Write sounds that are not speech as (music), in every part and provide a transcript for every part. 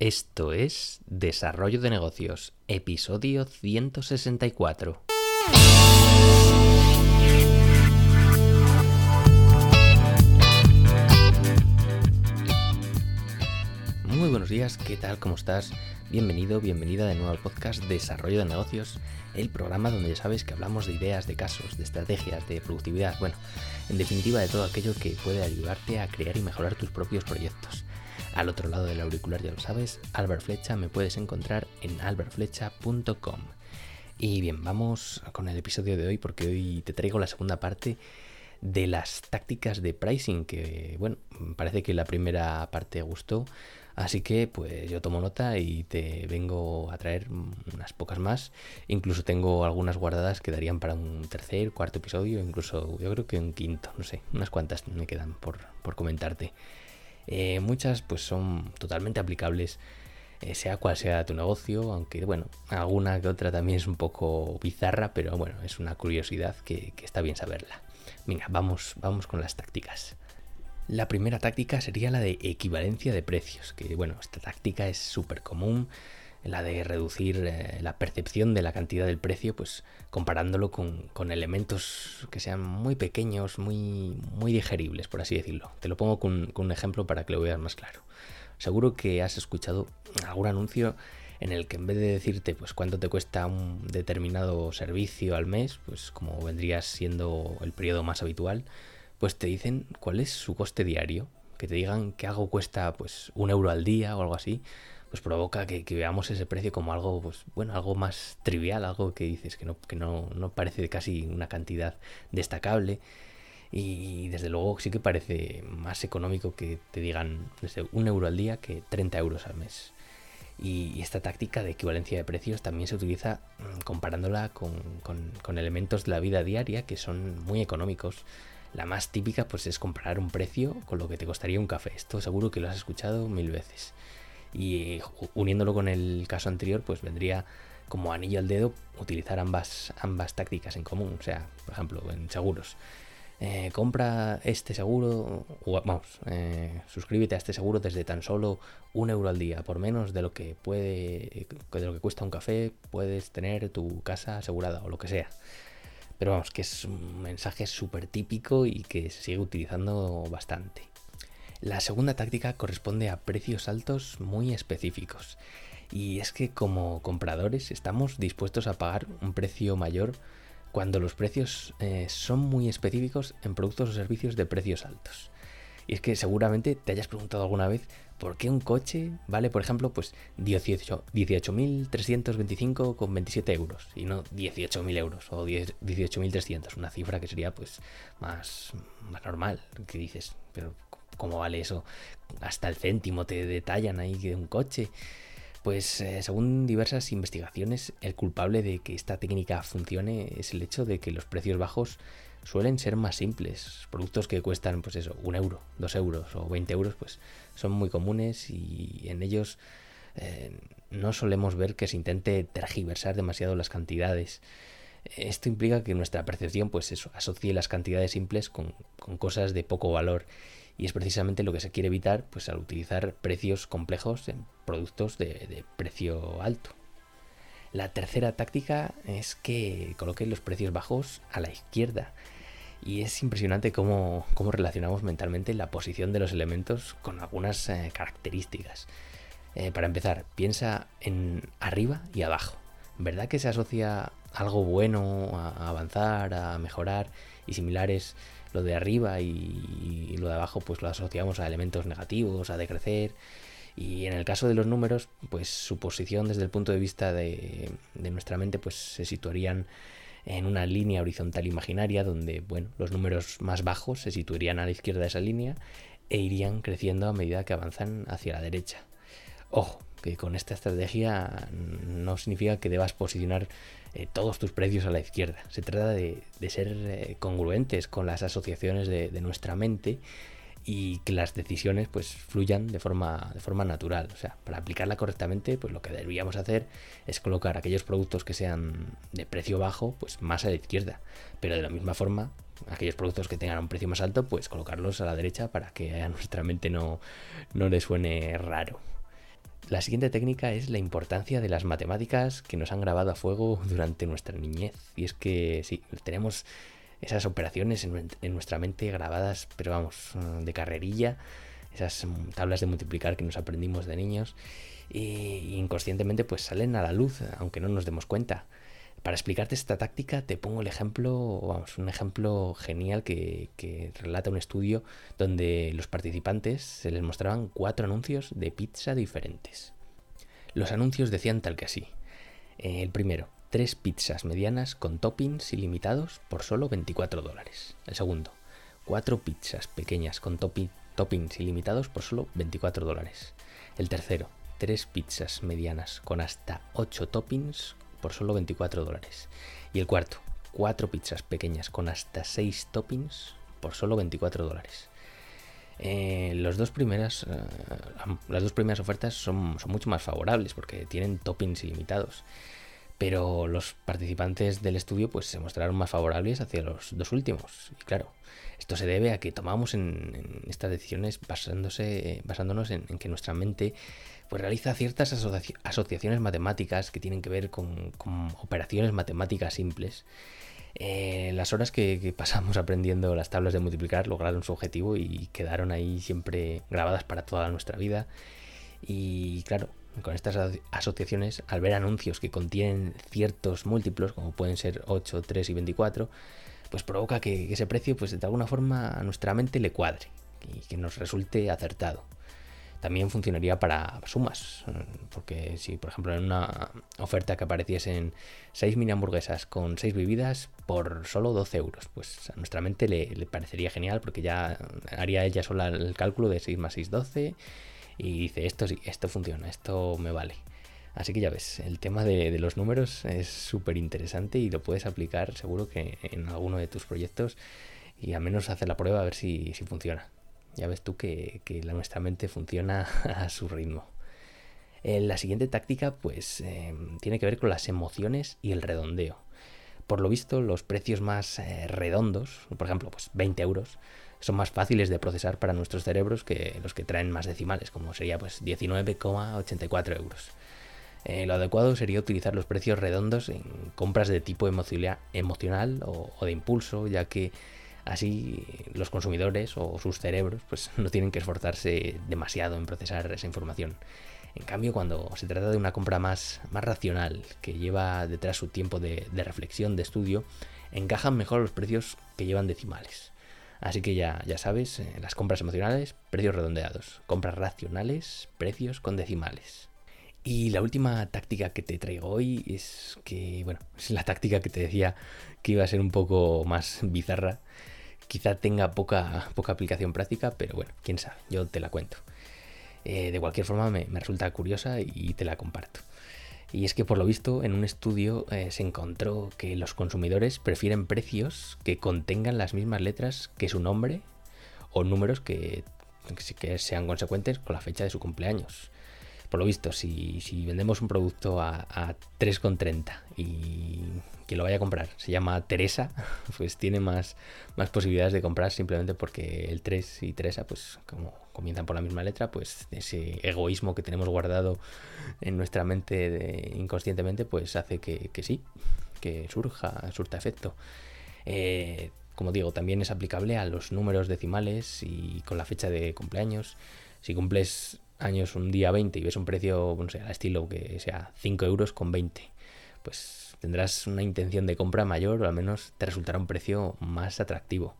Esto es Desarrollo de Negocios, episodio 164. Muy buenos días, ¿qué tal? ¿Cómo estás? Bienvenido, bienvenida de nuevo al podcast Desarrollo de Negocios, el programa donde ya sabes que hablamos de ideas, de casos, de estrategias, de productividad, bueno, en definitiva de todo aquello que puede ayudarte a crear y mejorar tus propios proyectos. Al otro lado del auricular ya lo sabes, Albert Flecha me puedes encontrar en albertflecha.com. Y bien, vamos con el episodio de hoy porque hoy te traigo la segunda parte de las tácticas de pricing que, bueno, parece que la primera parte gustó, así que pues yo tomo nota y te vengo a traer unas pocas más. Incluso tengo algunas guardadas que darían para un tercer, cuarto episodio, incluso yo creo que un quinto, no sé, unas cuantas me quedan por, por comentarte. Eh, muchas pues son totalmente aplicables, eh, sea cual sea tu negocio, aunque bueno, alguna que otra también es un poco bizarra, pero bueno, es una curiosidad que, que está bien saberla. Venga, vamos, vamos con las tácticas. La primera táctica sería la de equivalencia de precios, que bueno, esta táctica es súper común, la de reducir eh, la percepción de la cantidad del precio, pues comparándolo con, con, elementos que sean muy pequeños, muy, muy digeribles, por así decirlo. Te lo pongo con, con, un ejemplo para que lo veas más claro. Seguro que has escuchado algún anuncio en el que en vez de decirte pues cuánto te cuesta un determinado servicio al mes, pues como vendría siendo el periodo más habitual, pues te dicen cuál es su coste diario. Que te digan que algo cuesta pues un euro al día o algo así pues provoca que, veamos ese precio como algo, pues bueno, algo más trivial, algo que dices que no, que no, no parece casi una cantidad destacable. Y desde luego sí que parece más económico que te digan desde un euro al día que 30 euros al mes. Y esta táctica de equivalencia de precios también se utiliza mm, comparándola con, con, con, elementos de la vida diaria que son muy económicos. La más típica pues es comparar un precio con lo que te costaría un café. Esto seguro que lo has escuchado mil veces. Y uniéndolo con el caso anterior, pues vendría como anillo al dedo utilizar ambas, ambas tácticas en común. O sea, por ejemplo, en seguros. Eh, compra este seguro, o, vamos, eh, suscríbete a este seguro desde tan solo un euro al día. Por menos de lo que puede, de lo que cuesta un café, puedes tener tu casa asegurada o lo que sea. Pero vamos, que es un mensaje súper típico y que se sigue utilizando bastante. La segunda táctica corresponde a precios altos muy específicos. Y es que como compradores estamos dispuestos a pagar un precio mayor cuando los precios eh, son muy específicos en productos o servicios de precios altos. Y es que seguramente te hayas preguntado alguna vez por qué un coche vale, por ejemplo, pues 18.325 con 27 euros y no 18.000 euros o 18.300, una cifra que sería pues más, más normal, que dices, pero cómo vale eso, hasta el céntimo te detallan ahí de un coche. Pues eh, según diversas investigaciones, el culpable de que esta técnica funcione es el hecho de que los precios bajos suelen ser más simples. Productos que cuestan, pues eso, un euro, dos euros o 20 euros, pues son muy comunes y en ellos eh, no solemos ver que se intente tergiversar demasiado las cantidades. Esto implica que nuestra percepción, pues eso, asocie las cantidades simples con, con cosas de poco valor y es precisamente lo que se quiere evitar pues, al utilizar precios complejos en productos de, precio alto. La tercera táctica es que coloques los precios bajos a la izquierda. Y es impresionante cómo, relacionamos mentalmente la posición de los elementos con algunas eh, características. Eh, para empezar, piensa en arriba y abajo. ¿Verdad que se asocia algo bueno a avanzar, a mejorar y similares lo de arriba y, lo de abajo pues lo asociamos a elementos negativos, a decrecer. Y en el caso de los números, pues su posición desde el punto de vista de, nuestra mente pues se situarían en una línea horizontal imaginaria donde bueno, los números más bajos se situarían a la izquierda de esa línea e irían creciendo a medida que avanzan hacia la derecha. Ojo, que con esta estrategia no significa que debas posicionar eh, todos tus precios a la izquierda. Se trata de, ser eh, congruentes con las asociaciones de, nuestra mente y que las decisiones pues fluyan de forma, de forma natural. O sea, para aplicarla correctamente, pues lo que deberíamos hacer es colocar aquellos productos que sean de precio bajo, pues más a la izquierda. Pero de la misma forma, aquellos productos que tengan un precio más alto, pues colocarlos a la derecha para que a nuestra mente no, no le suene raro. La siguiente técnica es la importancia de las matemáticas que nos han grabado a fuego durante nuestra niñez. Y es que sí, tenemos esas operaciones en, nuestra mente grabadas, pero vamos, de carrerilla, esas tablas de multiplicar que nos aprendimos de niños y inconscientemente pues salen a la luz, aunque no nos demos cuenta. Para explicarte esta táctica te pongo el ejemplo, vamos, un ejemplo genial que, relata un estudio donde los participantes se les mostraban cuatro anuncios de pizza diferentes. Los anuncios decían tal que así. El primero, tres pizzas medianas con toppings ilimitados por solo 24 dólares. El segundo, cuatro pizzas pequeñas con toppings ilimitados por solo 24 dólares. El tercero, tres pizzas medianas con hasta 8 toppings por solo 24 dólares. Y el cuarto, cuatro pizzas pequeñas con hasta 6 toppings por solo 24 dólares. Eh, los dos primeras, eh, las dos primeras ofertas son, son, mucho más favorables porque tienen toppings ilimitados pero los participantes del estudio pues se mostraron más favorables hacia los dos últimos. Y claro, esto se debe a que tomamos en, estas decisiones basándose, basándonos en, que nuestra mente pues realiza ciertas asociaciones matemáticas que tienen que ver con, operaciones matemáticas simples. Eh, las horas que, pasamos (laughs) aprendiendo las tablas de multiplicar lograron su objetivo y quedaron ahí siempre grabadas para toda nuestra vida. Y claro, con estas asociaciones, al ver anuncios que contienen ciertos múltiplos, como pueden ser 8, 3 y 24, pues provoca que ese precio, pues de alguna forma a nuestra mente le cuadre y que nos resulte acertado. También funcionaría para sumas, porque si por ejemplo en una oferta que apareciesen 6 mini hamburguesas con 6 bebidas por solo 12 euros, pues a nuestra mente le, parecería genial porque ya haría ella sola el cálculo de 6 más 6, 12 y dice, esto sí, esto funciona, esto me vale. Así que ya ves, el tema de, los números es súper interesante y lo puedes aplicar seguro que en alguno de tus proyectos y al menos hacer la prueba a ver si, funciona. Ya ves tú que, la, nuestra mente funciona (laughs) a su ritmo. Eh, la siguiente táctica pues eh, tiene que ver con las emociones y el redondeo. Por lo visto, los precios más eh, redondos, por ejemplo, pues 20 euros, son más fáciles de procesar para nuestros cerebros que los que traen más decimales, como sería pues 19,84 euros. Eh, lo adecuado sería utilizar los precios redondos en compras de tipo emocional o, de impulso, ya que así los consumidores o sus cerebros pues, (laughs) no tienen que esforzarse demasiado en procesar esa información. En cambio, cuando se trata de una compra más, más racional, que lleva detrás su tiempo de reflexión, de estudio, encajan mejor los precios que llevan decimales. Así que ya, ya sabes, eh, las compras emocionales, precios redondeados. Compras racionales, precios con decimales. Y la última táctica que te traigo hoy es que, bueno, (laughs) es la táctica que te decía que iba a ser un poco más bizarra. Quizá tenga poca, poca aplicación práctica, pero bueno, quién sabe, yo te la cuento. Eh, de cualquier forma me resulta curiosa y te la comparto. Y es que por lo visto en un estudio eh, se encontró que los consumidores prefieren precios que contengan las mismas letras que su nombre o números que, que sean consecuentes con la fecha de su cumpleaños. Por lo visto, si, vendemos un producto a, a 3,30 y quien lo vaya a comprar se llama Teresa, (laughs) pues tiene más, más posibilidades de comprar simplemente porque el 3 y Teresa, pues como comienzan por la misma letra, pues ese egoísmo que tenemos guardado en nuestra mente inconscientemente, pues hace que, sí, que surja, surta efecto. Eh, como digo, también es aplicable a los números decimales y con la fecha de cumpleaños. Si cumples años un día 20 y ves un precio, no sé, al estilo que sea 5 euros con 20, pues tendrás una intención de compra mayor o al menos te resultará un precio más atractivo.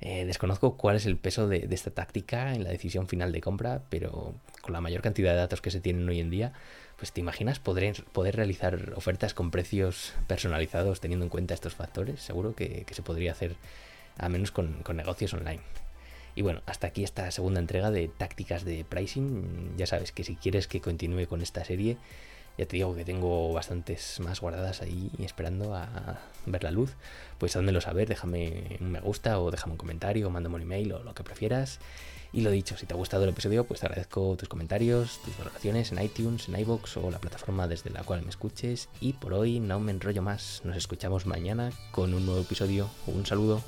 Eh, desconozco cuál es el peso de, esta táctica en la decisión final de compra, pero con la mayor cantidad de datos que se tienen hoy en día, pues te imaginas poder, poder realizar ofertas con precios personalizados teniendo en cuenta estos factores. Seguro que, se podría hacer, al menos con, con negocios online. Y bueno, hasta aquí esta segunda entrega de tácticas de pricing. Ya sabes que si quieres que continúe con esta serie, ya te digo que tengo bastantes más guardadas ahí esperando a ver la luz. Pues házmelo saber, déjame un me gusta o déjame un comentario o mándame un email o lo que prefieras. Y lo dicho, si te ha gustado el episodio, pues te agradezco tus comentarios, tus valoraciones en iTunes, en iBox o la plataforma desde la cual me escuches. Y por hoy no me enrollo más, nos escuchamos mañana con un nuevo episodio. Un saludo.